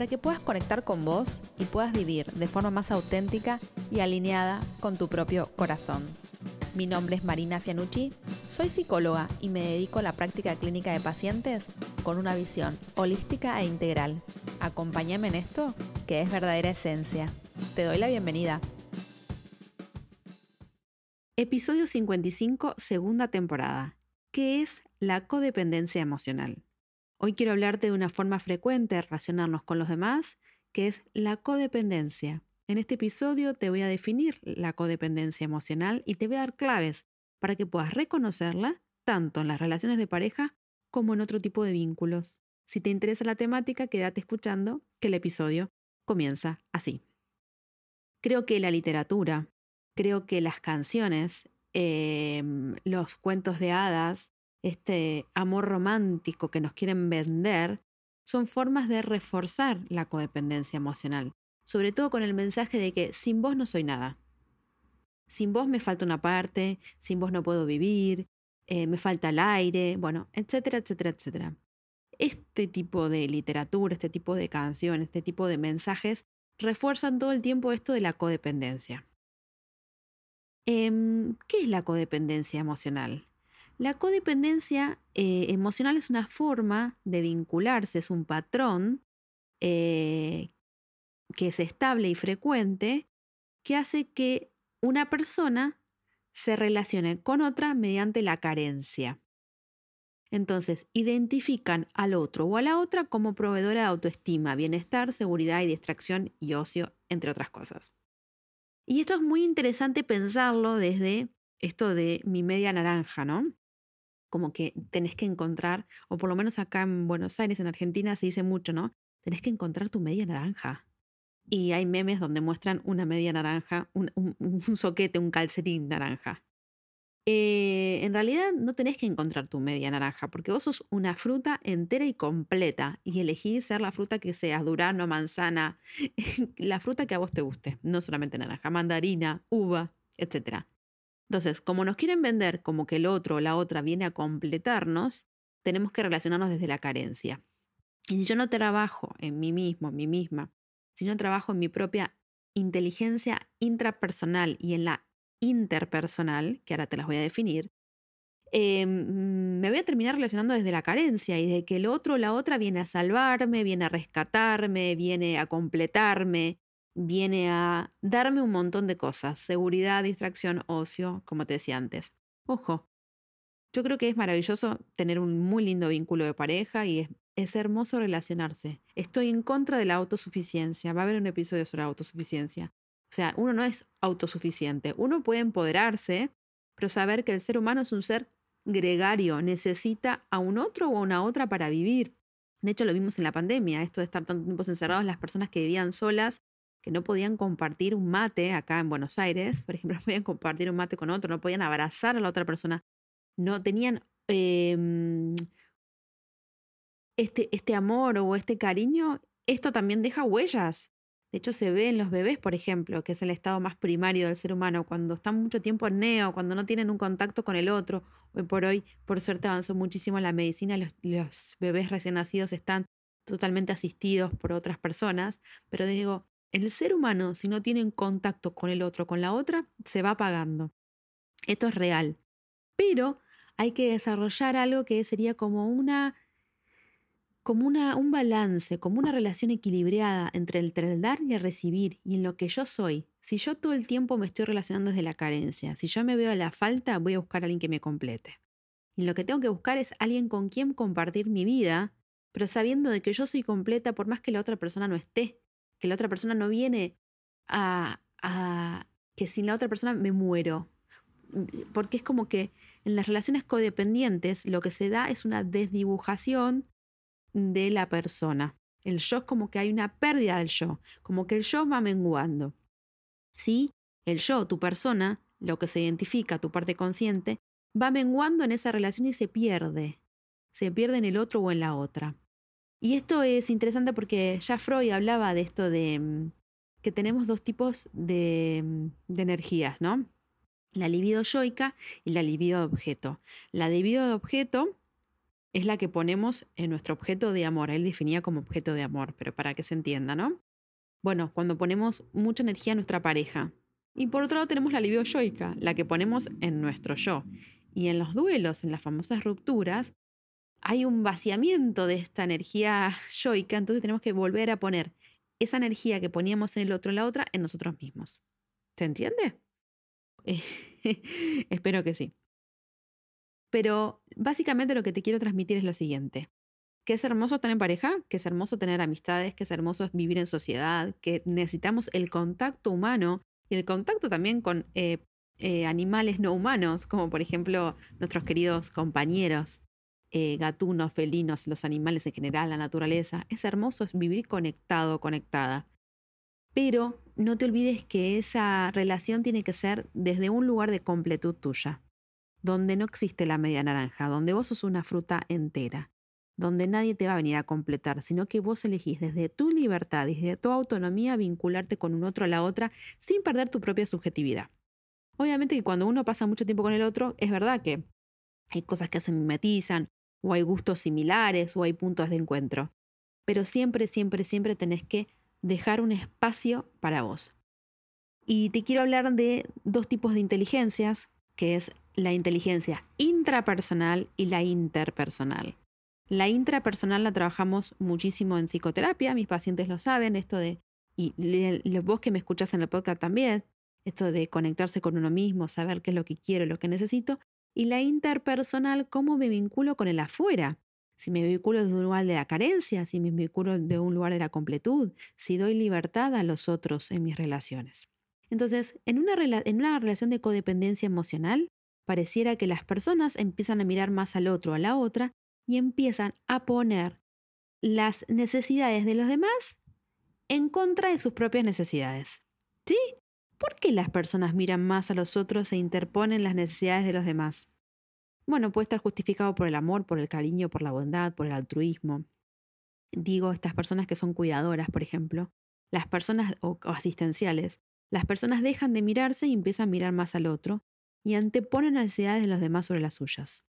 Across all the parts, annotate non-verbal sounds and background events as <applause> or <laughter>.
para que puedas conectar con vos y puedas vivir de forma más auténtica y alineada con tu propio corazón. Mi nombre es Marina Fianucci, soy psicóloga y me dedico a la práctica clínica de pacientes con una visión holística e integral. Acompáñame en esto, que es verdadera esencia. Te doy la bienvenida. Episodio 55, segunda temporada. ¿Qué es la codependencia emocional? Hoy quiero hablarte de una forma frecuente de relacionarnos con los demás, que es la codependencia. En este episodio te voy a definir la codependencia emocional y te voy a dar claves para que puedas reconocerla tanto en las relaciones de pareja como en otro tipo de vínculos. Si te interesa la temática, quédate escuchando que el episodio comienza así. Creo que la literatura, creo que las canciones, em, los cuentos de hadas, este amor romántico que nos quieren vender, son formas de reforzar la codependencia emocional, sobre todo con el mensaje de que sin vos no soy nada. Sin vos me falta una parte, sin vos no puedo vivir, eh, me falta el aire, bueno, etcétera, etcétera, etcétera. Este tipo de literatura, este tipo de canciones, este tipo de mensajes refuerzan todo el tiempo esto de la codependencia. Em, ¿Qué es la codependencia emocional? La codependencia eh, emocional es una forma de vincularse, es un patrón eh, que es estable y frecuente que hace que una persona se relacione con otra mediante la carencia. Entonces, identifican al otro o a la otra como proveedora de autoestima, bienestar, seguridad y distracción y ocio, entre otras cosas. Y esto es muy interesante pensarlo desde esto de mi media naranja, ¿no? Como que tenés que encontrar, o por lo menos acá en Buenos Aires, en Argentina, se dice mucho, ¿no? Tenés que encontrar tu media naranja. Y hay memes donde muestran una media naranja, un, soquete, un calcetín naranja. Eh, en realidad no tenés que encontrar tu media naranja, porque vos sos una fruta entera y completa y elegís ser la fruta que seas, durano, manzana, <laughs> la fruta que a vos te guste, no solamente naranja, mandarina, uva, etc. Entonces, como nos quieren vender como que el otro o la otra viene a completarnos, tenemos que relacionarnos desde la carencia. Y si yo no trabajo en mí mismo, en mí misma, si no trabajo en mi propia inteligencia intrapersonal y en la interpersonal, que ahora te las voy a definir, em, me voy a terminar relacionando desde la carencia y de que el otro o la otra viene a salvarme, viene a rescatarme, viene a completarme, viene a darme un montón de cosas, seguridad, distracción, ocio, como te decía antes. Ojo, yo creo que es maravilloso tener un muy lindo vínculo de pareja y es, es hermoso relacionarse. Estoy en contra de la autosuficiencia. Va a haber un episodio sobre autosuficiencia. O sea, uno no es autosuficiente. Uno puede empoderarse, pero saber que el ser humano es un ser gregario, necesita a un otro o a una otra para vivir. De hecho, lo vimos en la pandemia, esto de estar tanto tiempo encerrados, las personas que vivían solas, que no podían compartir un mate acá en Buenos Aires, por ejemplo, <laughs> no podían compartir un mate con otro, no podían abrazar a la otra persona, no tenían em, este, este amor o este cariño, esto también deja huellas. De hecho, se ve en los bebés, por ejemplo, que es el estado más primario del ser humano, cuando están mucho tiempo en neo, cuando no tienen un contacto con el otro. Hoy por hoy, por suerte, avanzó muchísimo la medicina, los, bebés recién nacidos están totalmente asistidos por otras personas, pero digo, el ser humano, si no tiene contacto con el otro, con la otra, se va apagando. Esto es real. Pero hay que desarrollar algo que sería como una como una, un balance, como una relación equilibrada entre el, dar y el recibir y en lo que yo soy. Si yo todo el tiempo me estoy relacionando desde la carencia, si yo me veo a la falta, voy a buscar a alguien que me complete. Y lo que tengo que buscar es alguien con quien compartir mi vida, pero sabiendo de que yo soy completa por más que la otra persona no esté, que la otra persona no viene a, que sin la otra persona me muero. Porque es como que en las relaciones codependientes lo que se da es una desdibujación de la persona. El yo es como que hay una pérdida del yo, como que el yo va menguando. ¿Sí? el yo, tu persona, lo que se identifica, tu parte consciente, va menguando en esa relación y se pierde. Se pierde en el otro o en la otra. Y esto es interesante porque ya Freud hablaba de esto de mm, que tenemos dos tipos de, mm, energías, ¿no? La libido yoica y la libido de objeto. La libido de objeto es la que ponemos en nuestro objeto de amor. Él definía como objeto de amor, pero para que se entienda, ¿no? Bueno, cuando ponemos mucha energía en nuestra pareja. Y por otro lado tenemos la libido yoica, la que ponemos en nuestro yo. Y en los duelos, en las famosas rupturas, hay un vaciamiento de esta energía yoica, entonces tenemos que volver a poner esa energía que poníamos en el otro, en la otra, en nosotros mismos. ¿Se entiende? <laughs> Espero que sí. Pero básicamente lo que te quiero transmitir es lo siguiente. Que es hermoso estar en pareja, que es hermoso tener amistades, que es hermoso vivir en sociedad, que necesitamos el contacto humano y el contacto también con eh, eh, animales no humanos, como por ejemplo nuestros queridos compañeros, eh, gatunos, felinos, los animales en general, la naturaleza. Es hermoso vivir conectado, conectada. Pero no te olvides que esa relación tiene que ser desde un lugar de completud tuya, donde no existe la media naranja, donde vos sos una fruta entera, donde nadie te va a venir a completar, sino que vos elegís desde tu libertad, desde tu autonomía, vincularte con un otro a la otra sin perder tu propia subjetividad. Obviamente que cuando uno pasa mucho tiempo con el otro, es verdad que hay cosas que se mimetizan, o hay gustos similares, o hay puntos de encuentro. Pero siempre, siempre, siempre tenés que dejar un espacio para vos. Y te quiero hablar de dos tipos de inteligencias, que es la inteligencia intrapersonal y la interpersonal. La intrapersonal la trabajamos muchísimo en psicoterapia, mis pacientes lo saben, esto de, y vos que me escuchas en el podcast también, esto de conectarse con uno mismo, saber qué es lo que quiero, lo que necesito, y la interpersonal, cómo me vinculo con el afuera, si me vinculo desde un lugar de la carencia, si me vinculo de un lugar de la completud, si doy libertad a los otros en mis relaciones. Entonces, en una, en una relación de codependencia emocional, pareciera que las personas empiezan a mirar más al otro, a la otra, y empiezan a poner las necesidades de los demás en contra de sus propias necesidades. ¿Sí? ¿Por qué las personas miran más a los otros e interponen las necesidades de los demás? Bueno, puede estar justificado por el amor, por el cariño, por la bondad, por el altruismo. Digo, estas personas que son cuidadoras, por ejemplo, las personas o, asistenciales, las personas dejan de mirarse y empiezan a mirar más al otro y anteponen las necesidades de los demás sobre las suyas.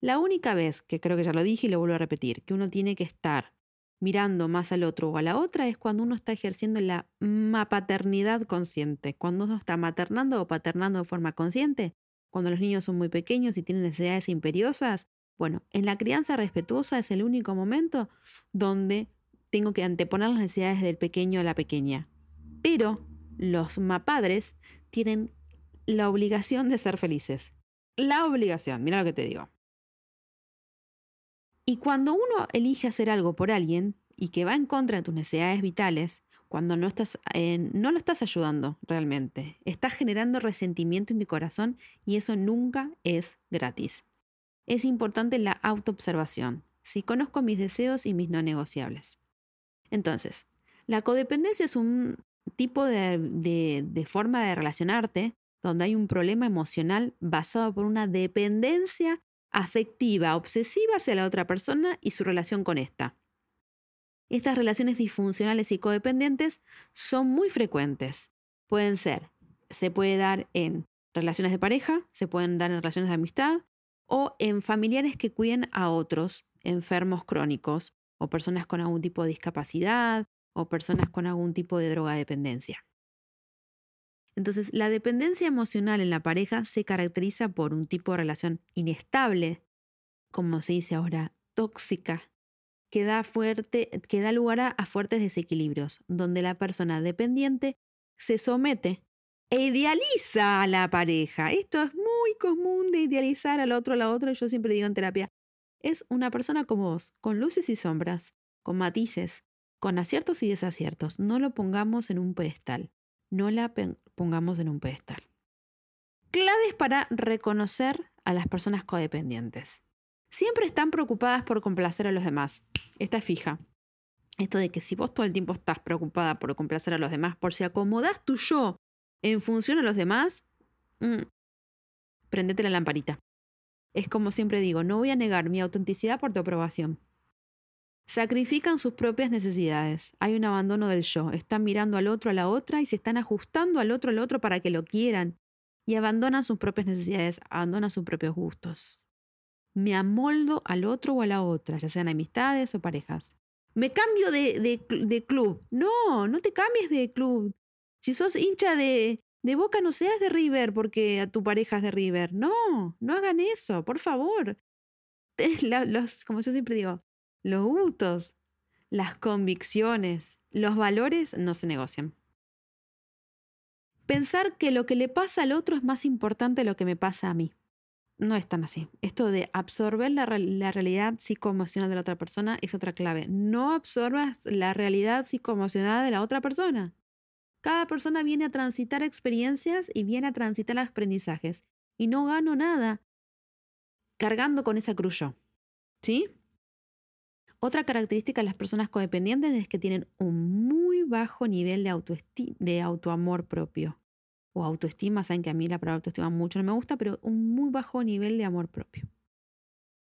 La única vez, que creo que ya lo dije y lo vuelvo a repetir, que uno tiene que estar mirando más al otro o a la otra es cuando uno está ejerciendo la paternidad consciente, cuando uno está maternando o paternando de forma consciente, cuando los niños son muy pequeños y tienen necesidades imperiosas, bueno, en la crianza respetuosa es el único momento donde tengo que anteponer las necesidades del pequeño a la pequeña. Pero los mapadres tienen la obligación de ser felices. La obligación, mira lo que te digo. Y cuando uno elige hacer algo por alguien y que va en contra de tus necesidades vitales, cuando no, estás, no lo estás ayudando realmente. Estás generando resentimiento en tu corazón y eso nunca es gratis. Es importante la autoobservación. Si conozco mis deseos y mis no negociables. Entonces, la codependencia es un tipo de, de forma de relacionarte donde hay un problema emocional basado por una dependencia afectiva, obsesiva hacia la otra persona y su relación con esta. Estas relaciones disfuncionales y codependientes son muy frecuentes. Pueden ser, se puede dar en relaciones de pareja, se pueden dar en relaciones de amistad o en familiares que cuiden a otros enfermos crónicos o personas con algún tipo de discapacidad o personas con algún tipo de drogadependencia. Entonces, la dependencia emocional en la pareja se caracteriza por un tipo de relación inestable, como se dice ahora, tóxica, que da, fuerte, que da lugar a, fuertes desequilibrios, donde la persona dependiente se somete e idealiza a la pareja. Esto es muy común de idealizar al otro a la otra. Yo siempre digo en terapia, es una persona como vos, con luces y sombras, con matices, con aciertos y desaciertos. No lo pongamos en un pedestal. No la pongamos en un pedestal. Claves para reconocer a las personas codependientes siempre están preocupadas por complacer a los demás. Esta es fija. Esto de que si vos todo el tiempo estás preocupada por complacer a los demás, por si acomodás tu yo en función a los demás, mm, prendete la lamparita. Es como siempre digo, no voy a negar mi autenticidad por tu aprobación. Sacrifican sus propias necesidades. Hay un abandono del yo. Están mirando al otro, a la otra y se están ajustando al otro, al otro para que lo quieran. Y abandonan sus propias necesidades, abandonan sus propios gustos. Me amoldo al otro o a la otra, ya sean amistades o parejas. Me cambio de, de, club. No, no te cambies de club. Si sos hincha de, de Boca, no seas de River porque a tu pareja es de River. No, no hagan eso, por favor. <laughs> Los, como yo siempre digo, los gustos, las convicciones, los valores no se negocian. Pensar que lo que le pasa al otro es más importante de lo que me pasa a mí. No es tan así. Esto de absorber la, realidad psicoemocional de la otra persona es otra clave. No absorbas la realidad psicoemocional de la otra persona. Cada persona viene a transitar experiencias y viene a transitar aprendizajes. Y no gano nada cargando con esa cruz. ¿Sí? Otra característica de las personas codependientes es que tienen un muy bajo nivel de, de autoamor propio. O autoestima, saben que a mí la palabra autoestima mucho no me gusta, pero un muy bajo nivel de amor propio.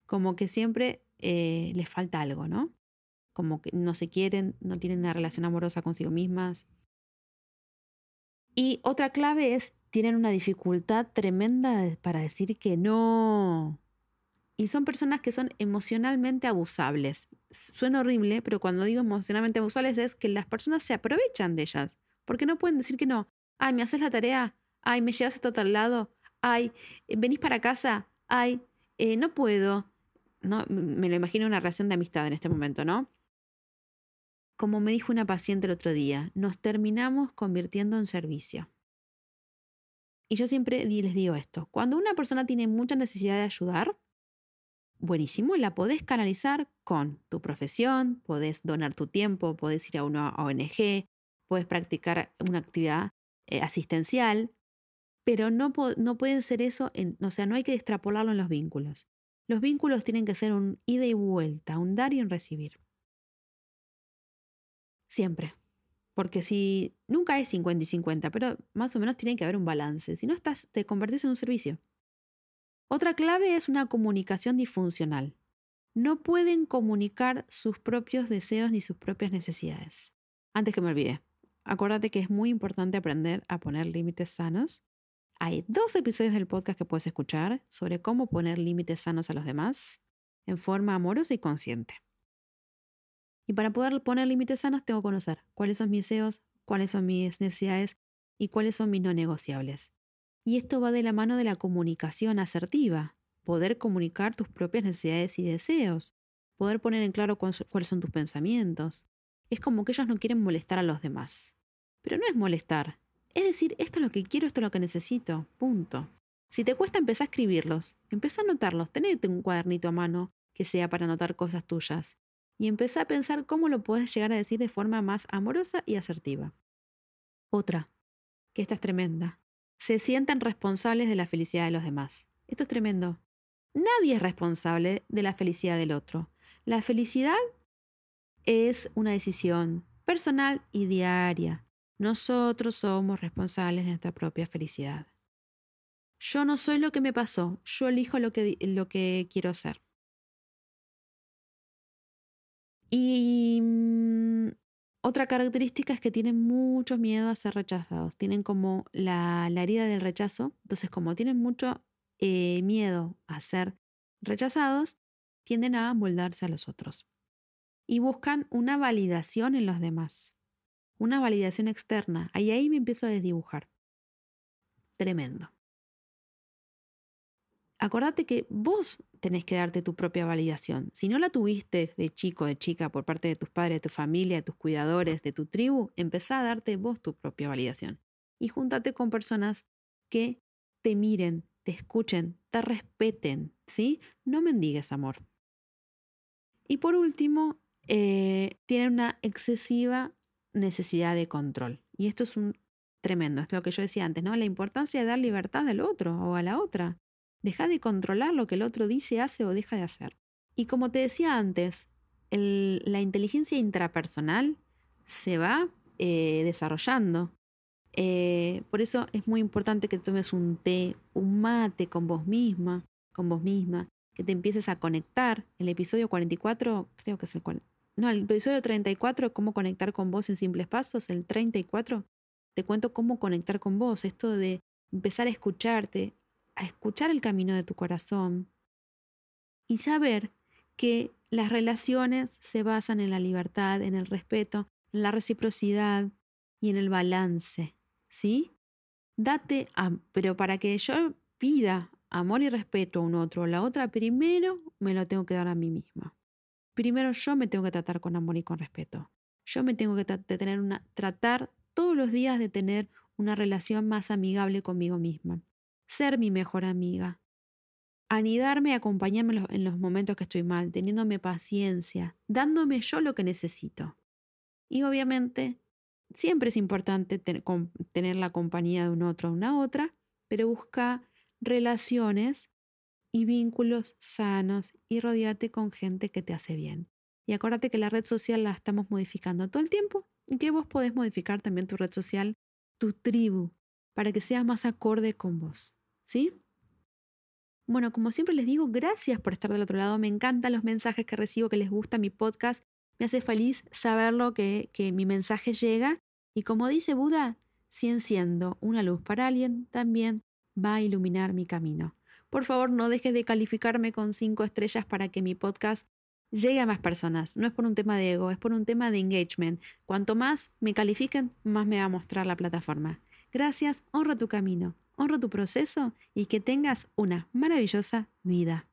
Como que siempre eh, les falta algo, ¿no? Como que no se quieren, no tienen una relación amorosa consigo mismas. Y otra clave es, tienen una dificultad tremenda para decir que no. Y son personas que son emocionalmente abusables suena horrible, pero cuando digo emocionalmente abusables es que las personas se aprovechan de ellas, porque no pueden decir que no. Ay, me haces la tarea, ay, me llevas a otro lado, ay, venís para casa, ay, eh, no puedo. No, me lo imagino una relación de amistad en este momento, ¿no? Como me dijo una paciente el otro día, nos terminamos convirtiendo en servicio. Y yo siempre les digo esto, cuando una persona tiene mucha necesidad de ayudar, buenísimo, la podés canalizar con tu profesión, podés donar tu tiempo, podés ir a una ONG, podés practicar una actividad eh, asistencial, pero no, no pueden ser eso, en, o sea, no hay que extrapolarlo en los vínculos. Los vínculos tienen que ser un ida y vuelta, un dar y un recibir. Siempre. Porque si nunca es 50 y 50, pero más o menos tiene que haber un balance. Si no estás, te convertís en un servicio. Otra clave es una comunicación disfuncional. No pueden comunicar sus propios deseos ni sus propias necesidades. Antes que me olvide, acuérdate que es muy importante aprender a poner límites sanos. Hay dos episodios del podcast que puedes escuchar sobre cómo poner límites sanos a los demás en forma amorosa y consciente. Y para poder poner límites sanos tengo que conocer cuáles son mis deseos, cuáles son mis necesidades y cuáles son mis no negociables. Y esto va de la mano de la comunicación asertiva, poder comunicar tus propias necesidades y deseos, poder poner en claro cuáles son tus pensamientos. Es como que ellos no quieren molestar a los demás. Pero no es molestar, es decir, esto es lo que quiero, esto es lo que necesito, punto. Si te cuesta empezar a escribirlos, empieza a anotarlos, tenete un cuadernito a mano que sea para anotar cosas tuyas. Y empezá a pensar cómo lo puedes llegar a decir de forma más amorosa y asertiva. Otra, que esta es tremenda se sientan responsables de la felicidad de los demás. Esto es tremendo. Nadie es responsable de la felicidad del otro. La felicidad es una decisión personal y diaria. Nosotros somos responsables de nuestra propia felicidad. Yo no soy lo que me pasó, yo elijo lo que, lo que quiero hacer. Y mm, otra característica es que tienen mucho miedo a ser rechazados. Tienen como la, herida del rechazo. Entonces, como tienen mucho eh, miedo a ser rechazados, tienden a moldarse a los otros. Y buscan una validación en los demás. Una validación externa. Ahí ahí me empiezo a desdibujar. Tremendo acordate que vos tenés que darte tu propia validación. Si no la tuviste de chico, de chica, por parte de tus padres, de tu familia, de tus cuidadores, de tu tribu, empezá a darte vos tu propia validación. Y júntate con personas que te miren, te escuchen, te respeten, ¿sí? No mendigues amor. Y por último, eh, tienen una excesiva necesidad de control. Y esto es un tremendo, es lo que yo decía antes, ¿no? La importancia de dar libertad al otro o a la otra. Deja de controlar lo que el otro dice, hace o deja de hacer. Y como te decía antes, la inteligencia intrapersonal se va eh, desarrollando. Eh, por eso es muy importante que tomes un té, un mate con vos misma, con vos misma, que te empieces a conectar. El episodio 44, creo que es el cual. No, el episodio 34, cómo conectar con vos en simples pasos, el 34, te cuento cómo conectar con vos, esto de empezar a escucharte, a escuchar el camino de tu corazón y saber que las relaciones se basan en la libertad, en el respeto, en la reciprocidad y en el balance, ¿sí? Date, pero para que yo pida amor y respeto a un otro o la otra, primero me lo tengo que dar a mí misma. Primero yo me tengo que tratar con amor y con respeto. Yo me tengo que tener tratar todos los días de tener una relación más amigable conmigo misma. Ser mi mejor amiga. Anidarme y acompañarme en los momentos que estoy mal, teniéndome paciencia, dándome yo lo que necesito. Y obviamente, siempre es importante tener la compañía de un otro o una otra, pero busca relaciones y vínculos sanos y rodeate con gente que te hace bien. Y acuérdate que la red social la estamos modificando todo el tiempo y que vos podés modificar también tu red social, tu tribu, para que sea más acorde con vos. ¿Sí? Bueno, como siempre les digo, gracias por estar del otro lado. Me encantan los mensajes que recibo, que les gusta mi podcast. Me hace feliz saberlo, que, que mi mensaje llega. Y como dice Buda, si enciendo una luz para alguien, también va a iluminar mi camino. Por favor, no dejes de calificarme con cinco estrellas para que mi podcast llegue a más personas. No es por un tema de ego, es por un tema de engagement. Cuanto más me califiquen, más me va a mostrar la plataforma. Gracias, honra tu camino, honra tu proceso y que tengas una maravillosa vida.